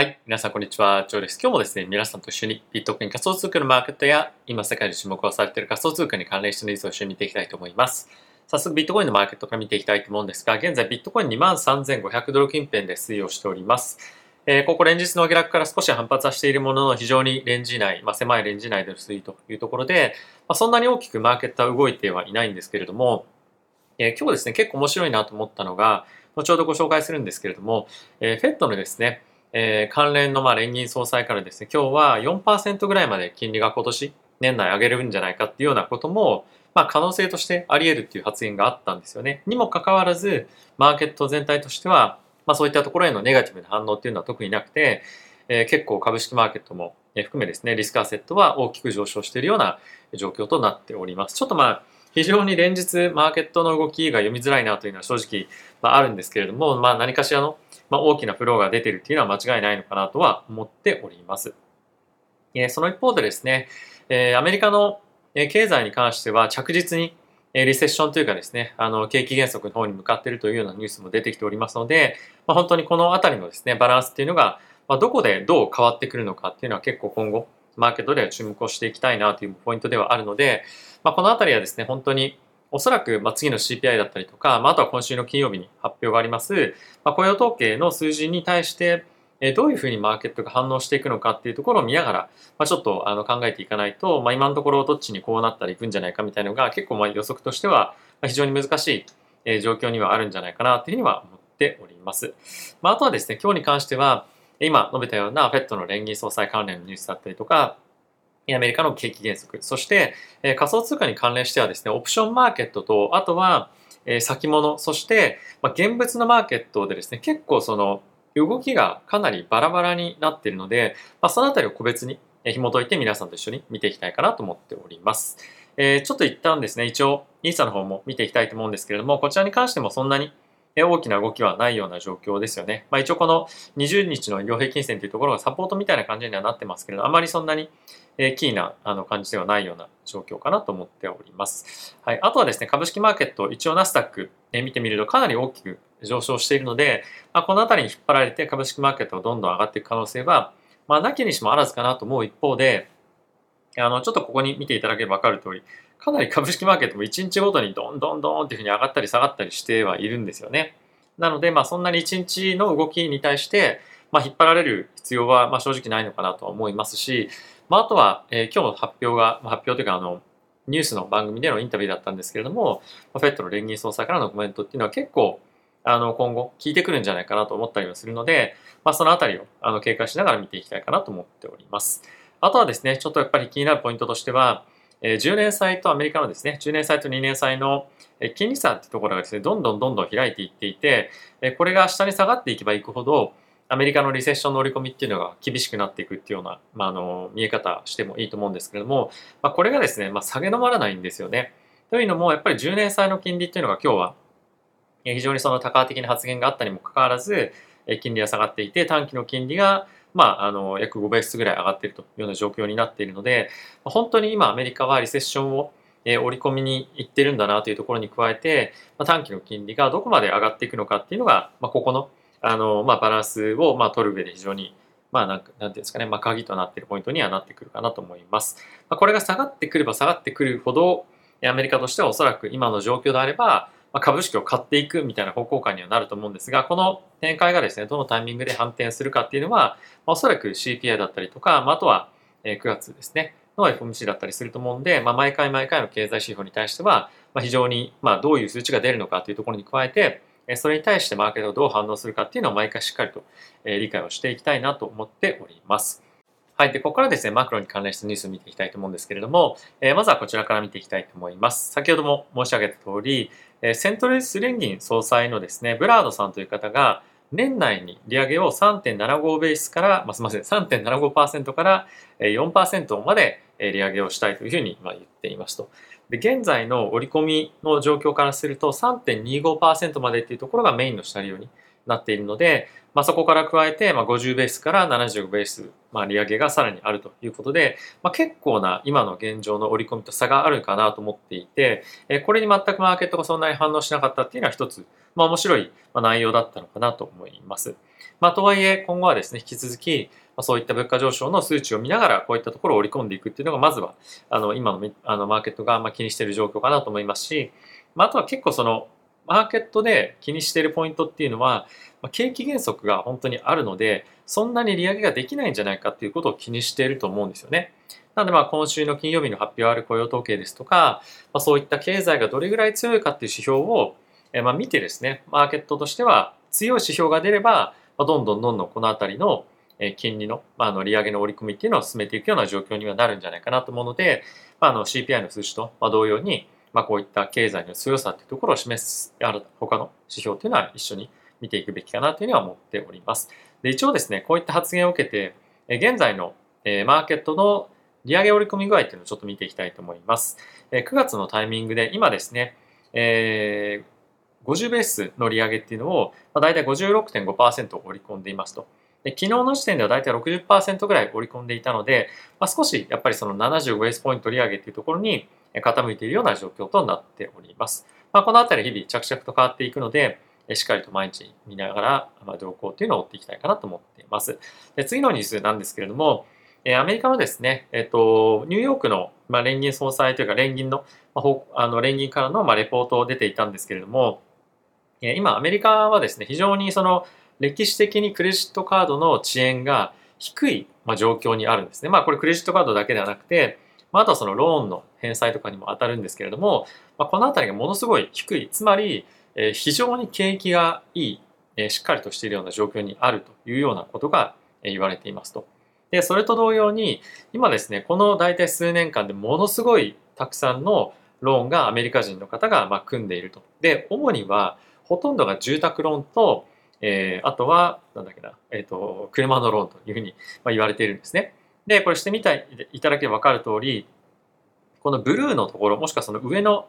はい。皆さん、こんにちは。ジョーです。今日もですね、皆さんと一緒にビットコイン仮想通貨のマーケットや、今世界で注目をされている仮想通貨に関連したニュースを一緒に見ていきたいと思います。早速、ビットコインのマーケットから見ていきたいと思うんですが、現在、ビットコイン23,500ドル近辺で推移をしております。えー、ここ連日の下落から少し反発はしているものの、非常にレンジ内、まあ、狭いレンジ内での推移というところで、まあ、そんなに大きくマーケットは動いてはいないんですけれども、えー、今日ですね、結構面白いなと思ったのが、後ほどご紹介するんですけれども、えー、フェットのですね、えー、関連のまあ連銀総裁からですね、今日は4%ぐらいまで金利が今年年内上げるんじゃないかっていうようなことも、まあ、可能性としてあり得るっていう発言があったんですよね。にもかかわらず、マーケット全体としては、まあ、そういったところへのネガティブな反応っていうのは特になくて、えー、結構株式マーケットも含めですね、リスクアセットは大きく上昇しているような状況となっております。ちょっとまあ、非常に連日マーケットの動きが読みづらいなというのは正直、まあ、あるんですけれども、まあ、何かしらのまあ、大きなフローが出てるっていうのは間違いないのかなとは思っております。え、その一方でですね、え、アメリカの経済に関しては着実にリセッションというかですね、あの、景気減速の方に向かっているというようなニュースも出てきておりますので、まあ、本当にこのあたりのですね、バランスっていうのが、まあ、どこでどう変わってくるのかっていうのは結構今後、マーケットでは注目をしていきたいなというポイントではあるので、まあ、このあたりはですね、本当におそらく、まあ、次の CPI だったりとか、まあ、あとは今週の金曜日に発表があります、まあ、雇用統計の数字に対して、えどういうふうにマーケットが反応していくのかっていうところを見ながら、まあ、ちょっとあの考えていかないと、まあ、今のところどっちにこうなったらいくんじゃないかみたいなのが結構まあ予測としては非常に難しい、え状況にはあるんじゃないかなというふうには思っております。まあ、あとはですね、今日に関しては、今述べたような FED の連銀総裁関連のニュースだったりとか、アメリカの景気減速、そして、え仮想通貨に関連してはですね、オプションマーケットと、あとは、え先物、そして、ま現物のマーケットでですね、結構その動きがかなりバラバラになっているので、まあ、そのあたりを個別に紐解いて皆さんと一緒に見ていきたいかなと思っております。えー、ちょっと一旦ですね、一応、イーサの方も見ていきたいと思うんですけれども、こちらに関してもそんなに大きな動きはないような状況ですよね。まあ、一応この20日の移動平均線というところがサポートみたいな感じにはなってますけれど、あまりそんなにえキーなあの感じではないような状況かなと思っております。はい。あとはですね、株式マーケット、一応ナスダック見てみるとかなり大きく上昇しているので、まあ、この辺りに引っ張られて株式マーケットがどんどん上がっていく可能性は、まあ、なきにしもあらずかなと思う一方で、あの、ちょっとここに見ていただければわかる通り、かなり株式マーケットも1日ごとにどんどんどんっていうふうに上がったり下がったりしてはいるんですよね。なので、まあ、そんなに1日の動きに対して、まあ、引っ張られる必要は、まあ、正直ないのかなとは思いますし、まあ、あとは、えー、今日の発表が、ま、発表というか、あの、ニュースの番組でのインタビューだったんですけれども、ま、フェットの連銀総裁からのコメントっていうのは結構、あの、今後聞いてくるんじゃないかなと思ったりはするので、まあ、そのあたりをあの警戒しながら見ていきたいかなと思っております。あとはですね、ちょっとやっぱり気になるポイントとしては、え10年債とアメリカのですね、10年債と2年債の金利差ってところがですね、どんどんどんどん開いていっていて、これが下に下がっていけばいくほど、アメリカのリセッションの織り込みっていうのが厳しくなっていくっていうような、まあ、あの見え方してもいいと思うんですけれども、まあ、これがですね、まあ、下げ止まらないんですよね。というのも、やっぱり10年債の金利っていうのが今日は非常にその多価的な発言があったにもかかわらず、金利が下がっていて、短期の金利がまあ、あの、約5ベースぐらい上がっているというような状況になっているので、本当に今アメリカはリセッションをえ織り込みに行ってるんだなというところに加えて、ま、短期の金利がどこまで上がっていくのかっていうのが、まあ、ここのあの、まあ、バランスを、まあ、取る上で非常に、まあ、なん、なんていうんですかね、まあ、鍵となっているポイントにはなってくるかなと思います。まあ、これが下がってくれば下がってくるほど、アメリカとしてはおそらく今の状況であれば、まあ、株式を買っていくみたいな方向感にはなると思うんですが、この展開がですね、どのタイミングで反転するかっていうのは、まあ、おそらく CPI だったりとか、まあ、あとは9月ですね、の FMC だったりすると思うんで、まあ、毎回毎回の経済指標に対しては、まあ、非常に、まあ、どういう数値が出るのかというところに加えて、それに対してマーケットがどう反応するかっていうのを毎回しっかりと理解をしていきたいなと思っております。はい。で、ここからですね、マクロに関連したニュースを見ていきたいと思うんですけれども、え、まずはこちらから見ていきたいと思います。先ほども申し上げた通り、え、セントルス連銀総裁のですね、ブラードさんという方が、年内に利上げを3.75ベースから、まあ、すみません、3.75%から4%まで利上げをしたいというふうに言っていますと。で、現在の織り込みの状況からすると3.25%までっていうところがメインのシナリオになっているので、まあ、そこから加えて、まあ、50ベースから75ベース、まあ、利上げがさらにあるということで、まあ、結構な今の現状の織り込みと差があるかなと思っていて、えこれに全くマーケットがそんなに反応しなかったっていうのは一つ、まあ、面白い内容だったのかなと思います。まあ、とはいえ今後はですね、引き続き、ま、そういった物価上昇の数値を見ながらこういったところを織り込んでいくっていうのがまずはあの今のあのマーケットがま気にしている状況かなと思いますし、まあ、あとは結構そのマーケットで気にしているポイントっていうのは、ま、景気減速が本当にあるので、そんなに利上げができないんじゃないかっていうことを気にしていると思うんですよね。なのでまあ今週の金曜日の発表ある雇用統計ですとか、まあ、そういった経済がどれぐらい強いかっていう指標をまあ見てですね、マーケットとしては強い指標が出れば、まあ、どんどんどんどんこのあたりの金利の,、まあ、の利上げの織り込みっていうのを進めていくような状況にはなるんじゃないかなと思うので、まあ、の CPI の数値と同様に、まあ、こういった経済の強さというところを示す他の指標というのは一緒に見ていくべきかなというふうには思っております。で一応ですね、こういった発言を受けて、現在のマーケットの利上げ織り込み具合というのをちょっと見ていきたいと思います。9月のタイミングで今ですね、えー、50ベースの利上げっていうのを、まあ、大体56.5%を織り込んでいますと。で昨日の時点では大体60%ぐらい織り込んでいたので、まあ、少しやっぱりその75ベースポイント利上げっていうところに傾いているような状況となっております。まあ、このあたり日々着々と変わっていくので、しっかりと毎日見ながら、まあ、動向というのを追っていきたいかなと思っています。で次のニュースなんですけれども、えアメリカのですね、えっ、と、ニューヨークの、まあ、連銀総裁というか連銀の、まあ、あの連銀からの、まあ、レポートを出ていたんですけれども、今アメリカはですね、非常にその歴史的にクレジットカードの遅延が低い、ま、状況にあるんですね。まあこれクレジットカードだけではなくて、まあ、とはそのローンの返済とかにも当たるんですけれども、ま、このあたりがものすごい低い、つまり、え、非常に景気がいい、え、しっかりとしているような状況にあるというようなことが、言われていますと。で、それと同様に、今ですね、この大体数年間でものすごいたくさんのローンがアメリカ人の方がま組んでいると。で、主にはほとんどが住宅ローンと、えー、あとは、なんだっけな、えっ、ー、と、車のローンというふうに言われているんですね。で、これしてみたいいただければ分かる通り、このブルーのところ、もしくはその上の、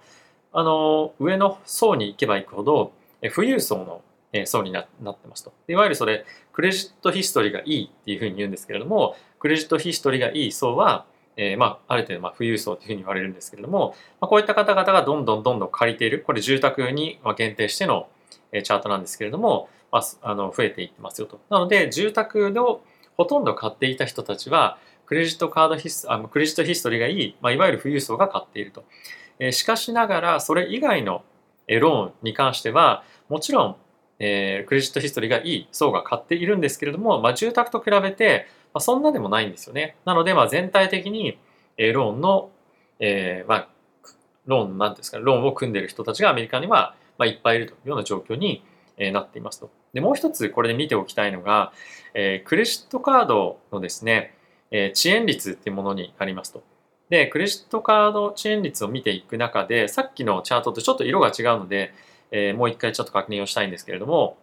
あの、上の層に行けば行くほど、富裕層の層になってますと。いわゆるそれ、クレジットヒストリーがいいっていうふうに言うんですけれども、クレジットヒストリーがいい層は、えー、まあ、ある程度、まあ、富裕層というふうに言われるんですけれども、まあ、こういった方々がどんどんどんどん借りている、これ住宅に限定してのチャートなんですけれども、まあ、あの増えていってますよと。なので、住宅のほとんど買っていた人たちは、クレジットカードヒスあのクレジットヒストリーがいい、まあ、いわゆる富裕層が買っていると。えしかしながら、それ以外のローンに関しては、もちろん、えー、クレジットヒストリーがいい層が買っているんですけれども、まあ、住宅と比べて、まあ、そんなでもないんですよね。なので、まあ、全体的に、えローンの、えー、まあ、ローン、なんですか、ローンを組んでいる人たちがアメリカには、まあ、いっぱいいるというような状況に、えなっていますと。で、もう一つこれで見ておきたいのが、えー、クレジットカードのですね、えー、遅延率っていうものになりますと。で、クレジットカード遅延率を見ていく中で、さっきのチャートとちょっと色が違うので、えー、もう一回ちょっと確認をしたいんですけれども、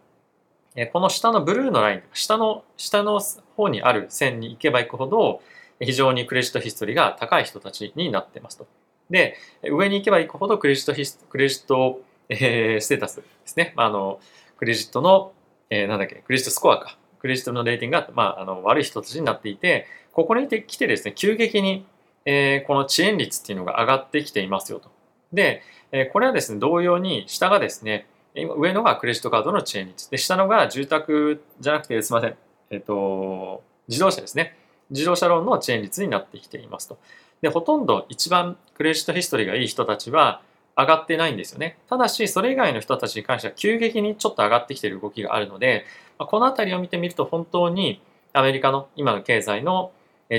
え、この下のブルーのライン、下の、下の方にある線に行けば行くほど、非常にクレジットヒストリーが高い人たちになってますと。で、上に行けば行くほどクレジットヒスクレジット、えー、ステータスですね。ま、あの、クレジットの、えー、なんだっけ、クレジットスコアか。クレジットのレーティングが、まあ、あの悪い人たちになっていて、ここに来てですね、急激に、えー、この遅延率っていうのが上がってきていますよと。で、えー、これはですね、同様に下がですね、上のがクレジットカードの遅延率。で、下のが住宅じゃなくて、すみません、えっ、ー、と、自動車ですね。自動車ローンの遅延率になってきていますと。で、ほとんど一番クレジットヒストリーがいい人たちは、上がってないんですよね。ただし、それ以外の人たちに関しては急激にちょっと上がってきてる動きがあるので、この辺りを見てみると本当にアメリカの今の経済の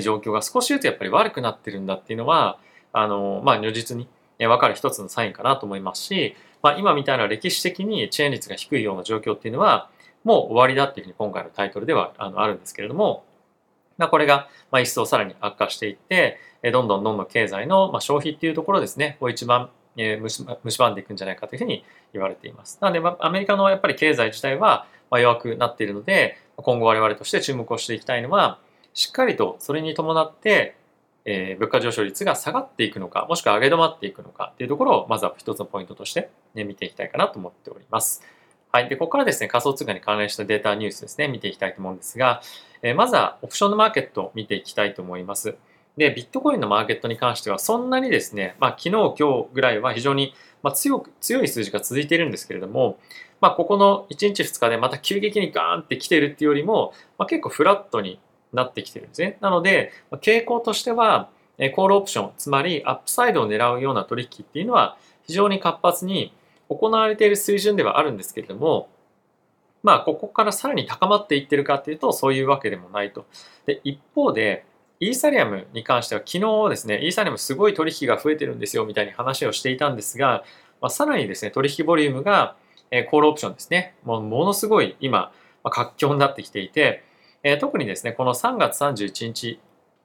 状況が少しずつやっぱり悪くなってるんだっていうのは、あの、まあ、如実に分かる一つのサインかなと思いますし、まあ、今みたいな歴史的に遅延率が低いような状況っていうのは、もう終わりだっていうふうに今回のタイトルではあのあるんですけれども、ま、これが一層さらに悪化していって、どんどんどんどん経済の消費っていうところですね、を一番えー、蝕んでいくんじゃないかというふうに言われています。なので、ま、アメリカのやっぱり経済自体は弱くなっているので、今後我々として注目をしていきたいのは、しっかりとそれに伴って、えー、物価上昇率が下がっていくのか、もしくは上げ止まっていくのかっていうところを、まずは一つのポイントとして、ね、見ていきたいかなと思っております。はい。で、ここからですね、仮想通貨に関連したデータニュースですね、見ていきたいと思うんですが、えー、まずはオプションのマーケットを見ていきたいと思います。で、ビットコインのマーケットに関しては、そんなにですね、まあ、昨日、今日ぐらいは非常に、まあ、強く、強い数字が続いているんですけれども、まあ、ここの1日2日でまた急激にガーンって来てるっていうよりも、まあ、結構フラットになってきてるんですね。なので、傾向としては、コールオプション、つまりアップサイドを狙うような取引っていうのは非常に活発に行われている水準ではあるんですけれども、まあ、ここからさらに高まっていってるかっていうと、そういうわけでもないと。で、一方で、イーサリアムに関しては昨日ですね、イーサリアムすごい取引が増えてるんですよみたいに話をしていたんですが、まあ、さらにですね、取引ボリュームが、えー、コールオプションですね、もうものすごい今、まあ、活況になってきていて、えー、特にですね、この3月31日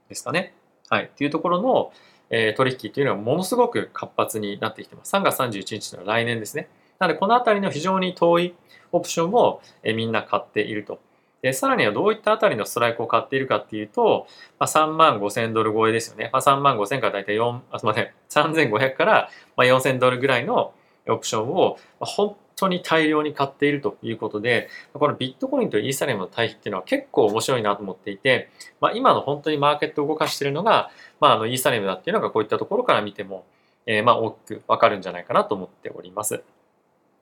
ですかね、はい、っていうところの、えー、取引っていうのはものすごく活発になってきてます。3月31日というのは来年ですね。なので、このあたりの非常に遠いオプションを、え、みんな買っていると。で、さらにはどういったあたりのストライクを買っているかっていうと、まあ、3万5千ドル超えですよね。まあ、3万5000からだいたい4、あ、すみません、3500から、まあ、4千ドルぐらいのオプションを、ま、本当に大量に買っているということで、このビットコインとイーサリアムの対比っていうのは結構面白いなと思っていて、まあ、今の本当にマーケットを動かしているのが、まあ、あのイーサリアムだっていうのがこういったところから見ても、えー、まあ大きくわかるんじゃないかなと思っております。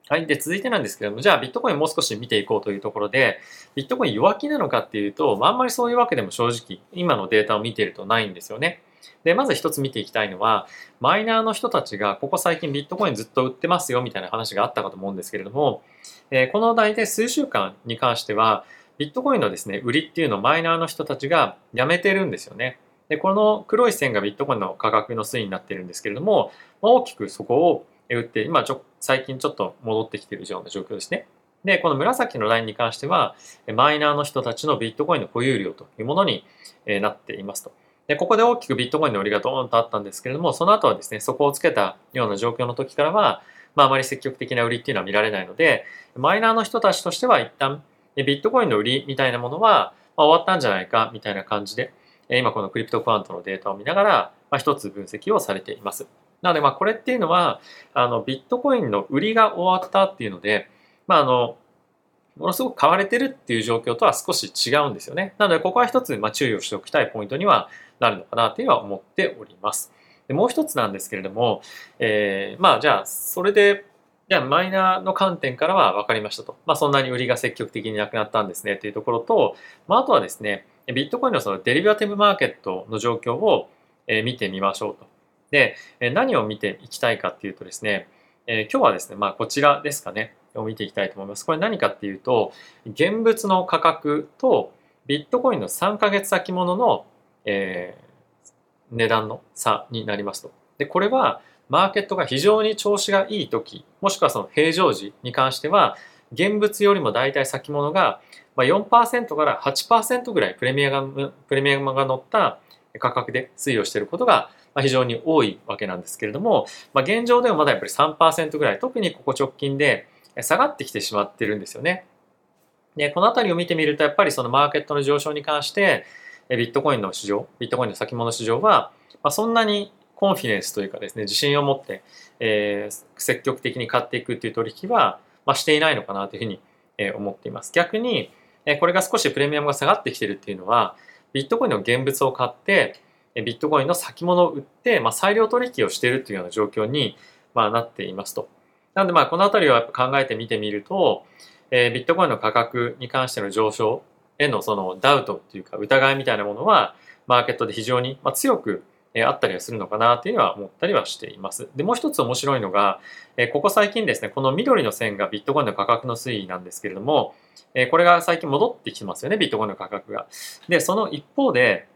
はい。で、続いてなんですけども、じゃあビットコインもう少し見ていこうというところで、ビットコイン弱気なのかっていうと、まあ、あんまりそういうわけでも正直、今のデータを見ているとないんですよね。で、まず一つ見ていきたいのは、マイナーの人たちがここ最近ビットコインずっと売ってますよみたいな話があったかと思うんですけれども、えー、この題で数週間に関しては、ビットコインのですね、売りっていうのをマイナーの人たちがやめてるんですよね。で、この黒い線がビットコインの価格の推移になっているんですけれども、大きくそこを売って、今ちょ、最近ちょっと戻ってきているような状況ですね。で、この紫のラインに関しては、マイナーの人たちのビットコインの保有量というものになっていますと。で、ここで大きくビットコインの売りがドーンとあったんですけれども、その後はですね、そこをつけたような状況の時からは、まあ、あまり積極的な売りっていうのは見られないので、マイナーの人たちとしては一旦、ビットコインの売りみたいなものは、まあ、終わったんじゃないかみたいな感じで、今このクリプトクワントのデータを見ながら、まあ、一つ分析をされています。なので、まあ、これっていうのは、あの、ビットコインの売りが終わったっていうので、まあ、あの、ものすごく買われてるっていう状況とは少し違うんですよね。なので、ここは一つ、まあ、注意をしておきたいポイントにはなるのかなというのは思っております。でもう一つなんですけれども、えー、まあ、じゃあ、それで、じゃあ、マイナーの観点からは分かりましたと。まあ、そんなに売りが積極的になくなったんですねというところと、まあ、あとはですね、ビットコインのそのデリバティブマーケットの状況を見てみましょうと。で、何を見ていきたいかっていうとですね、え今日はですね、まあ、こちらですかね。を見ていきたいと思います。これ何かっていうと、現物の価格とビットコインの3ヶ月先物の、えー、値段の差になりますと。で、これはマーケットが非常に調子がいい時、もしくはその平常時に関しては、現物よりも大体先物が4%から8%ぐらいプレミアがプレミアムが乗った価格で推移をしていることが非常に多いわけなんですけれども、まあ、現状でもまだやっぱり3%ぐらい、特にここ直近で下がってきてしまってるんですよね。で、この辺りを見てみると、やっぱりそのマーケットの上昇に関して、ビットコインの市場、ビットコインの先物市場は、ま、そんなにコンフィデンスというかですね、自信を持って、え、積極的に買っていくっていう取引は、ま、していないのかなというふうに、思っています。逆に、これが少しプレミアムが下がってきているっていうのは、ビットコインの現物を買って、ビットコインの先物を売って、まあ、裁量取引をしているというような状況に、まあ、なっていますと。なのでまあこの辺りを考えてみてみると、えー、ビットコインの価格に関しての上昇へのそのダウトっていうか疑いみたいなものはマーケットで非常に強くあったりはするのかなというのは思ったりはしています。で、もう一つ面白いのが、ここ最近ですね、この緑の線がビットコインの価格の推移なんですけれども、これが最近戻ってきてますよね、ビットコインの価格が。で、その一方で、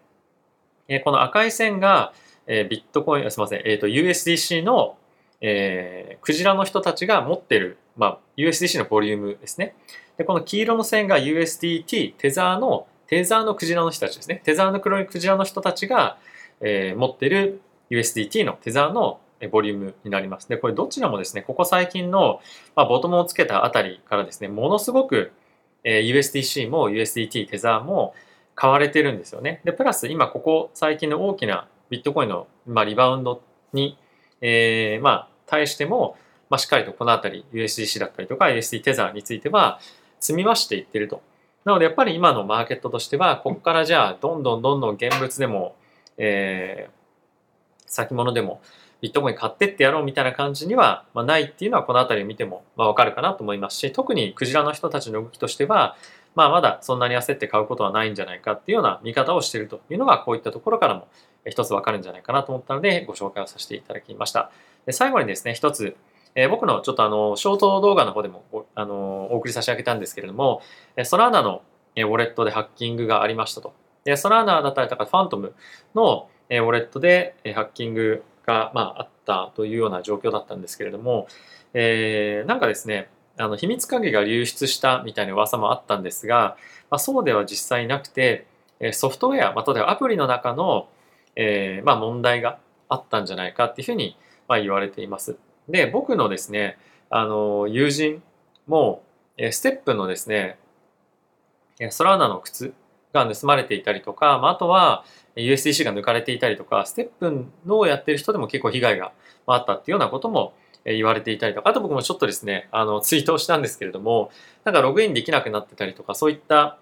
えこの赤い線がえビットコイン、すみません、えっ、ー、と、USDC のえー、クジラの人たちが持ってる、まあ、USDC のボリュームですね。で、この黄色の線が USDT、テザーの、テザーのクジラの人たちですね。テザーの黒いクジラの人たちが、えー、持ってる USDT のテザーのボリュームになります。で、これどちらもですね、ここ最近の、まあ、ボトムをつけたあたりからですね、ものすごく、えー、USDC も USDT、テザーも買われてるんですよね。で、プラス今ここ最近の大きなビットコインの、まあ、リバウンドにえー、まあ、対しても、まあ、しっかりとこのあたり USDC だったりとか USD テザーについては積み増していってると。なのでやっぱり今のマーケットとしてはここからじゃあどんどんどんどん現物でも、えー、先物でもビットコイン買ってってやろうみたいな感じには、まあ、ないっていうのはこの辺りを見ても、まあ、わかるかなと思いますし特にクジラの人たちの動きとしては、まあ、まだそんなに焦って買うことはないんじゃないかっていうような見方をしているというのがこういったところからも一つわかるんじゃないかなと思ったのでご紹介をさせていただきました。で最後にですね一つえー、僕のちょっとあの、ショート動画の方でもあのお送り差し上げたんですけれども、ソラーナのウォレットでハッキングがありましたと。でソラーナだったりとかファントムのウォレットでハッキングが、まあ、あったというような状況だったんですけれども、えー、なんかですね、あの秘密鍵が流出したみたいな噂もあったんですが、まあ、そうでは実際なくて、ソフトウェア、まあ、例えばアプリの中の、えーまあ、問題があったんじゃないかっていうふうに、ま、言われています。で、僕のですね、あの、友人も、ステップのですね、ソラーナの靴が盗まれていたりとか、まあ、あとは USDC が抜かれていたりとか、ステップのをやってる人でも結構被害があったっていうようなことも言われていたりとか、あと僕もちょっとですね、あの、ツイートをしたんですけれども、なんかログインできなくなってたりとか、そういった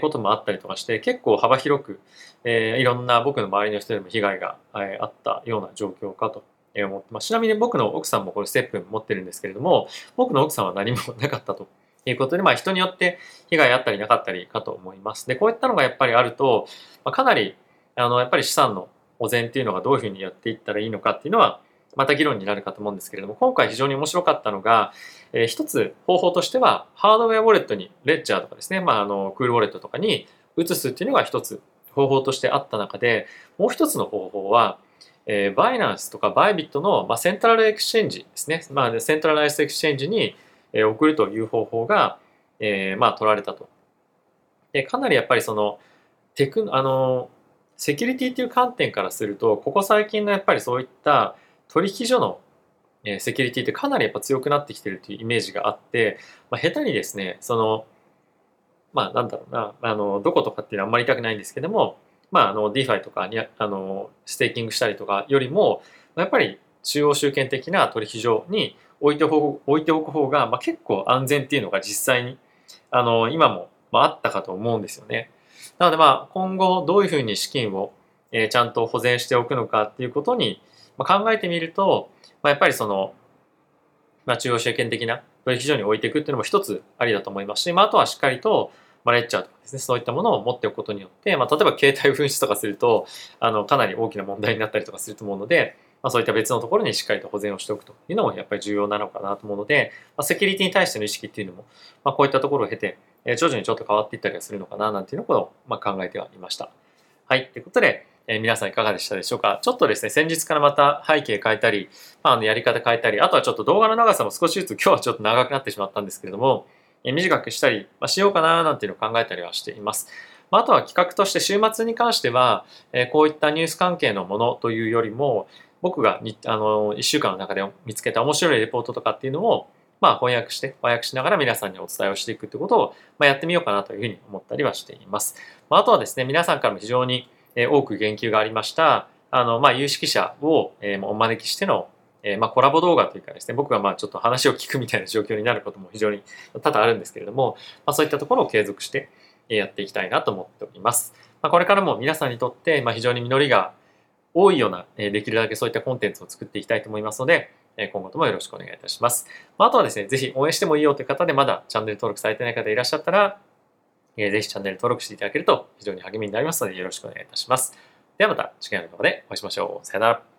こともあったりとかして、結構幅広く、えー、いろんな僕の周りの人でも被害があったような状況かと思ってます。ちなみに僕の奥さんもこれステップ持ってるんですけれども、僕の奥さんは何もなかったということで、まあ人によって被害あったりなかったりかと思います。で、こういったのがやっぱりあると、まあ、かなり、あの、やっぱり資産の保全っていうのがどういうふうにやっていったらいいのかっていうのは、また議論になるかと思うんですけれども、今回非常に面白かったのが、えー、一つ方法としては、ハードウェアウォレットに、レッジャーとかですね、まあ、あの、クールウォレットとかに移すっていうのが一つ方法としてあった中で、もう一つの方法は、えー、バイナンスとかバイビットの、まあ、セントラルエクスチェンジですね、まあ、セントラルエクスチェンジに、えー、送るという方法が、えー、まあ、取られたと。で、かなりやっぱりその、テク、あの、セキュリティという観点からすると、ここ最近のやっぱりそういった取引所のセキュリティってかなりやっぱ強くなってきてるというイメージがあって、まあ、下手にですね、その、まあなんだろうな、あの、どことかっていうのはあんまり言いたくないんですけども、まあ、あの、DeFi とかに、あの、ステーキングしたりとかよりも、やっぱり中央集権的な取引所に置いてお置いておく方が、まあ、結構安全っていうのが実際に、あの、今も、まあ、あったかと思うんですよね。なので、まあ、今後どういうふうに資金を、えー、ちゃんと保全しておくのかっていうことに、まあ、考えてみると、まあ、やっぱりその、まあ、中央集権的な取引所に置いていくっていうのも一つありだと思いますし、まあ、あとはしっかりと、まあ、レッチャーとかですね、そういったものを持っておくことによって、まあ、例えば携帯紛失とかすると、あの、かなり大きな問題になったりとかすると思うので、まあ、そういった別のところにしっかりと保全をしておくというのもやっぱり重要なのかなと思うので、まあ、セキュリティに対しての意識っていうのも、まあ、こういったところを経て、え、徐々にちょっと変わっていったりはするのかななんていうのを、まあ、考えてはいました。はい。ということで、えー、皆さんいかがでしたでしょうか？ちょっとですね、先日からまた背景変えたり、まあ、あのやり方変えたり、あとはちょっと動画の長さも少しずつ今日はちょっと長くなってしまったんですけれどもえ、短くしたり、ましようかななんていうのを考えたりはしています。まあ、とは企画として週末に関しては、えこういったニュース関係のものというよりも、僕がにあの1週間の中で見つけた面白いレポートとかっていうのを、まあ、翻訳して、翻訳しながら皆さんにお伝えをしていくってことを、まあ、やってみようかなというふうに思ったりはしています。まあ、あとはですね、皆さんからも非常に多く言及がありました、あの、まあ、有識者をお招きしてのえ、まあ、コラボ動画というかですね、僕がまあちょっと話を聞くみたいな状況になることも非常に多々あるんですけれども、まあ、そういったところを継続してやっていきたいなと思っております。まあ、これからも皆さんにとってま非常に実りが多いような、えできるだけそういったコンテンツを作っていきたいと思いますので、え今後ともよろしくお願いいたします。まあ、あとはですね、ぜひ応援してもいいよという方でまだチャンネル登録されてない方いらっしゃったら、えー、ぜひチャンネル登録していただけると非常に励みになりますのでよろしくお願いいたします。ではまた次回の動画でお会いしましょう。さよなら。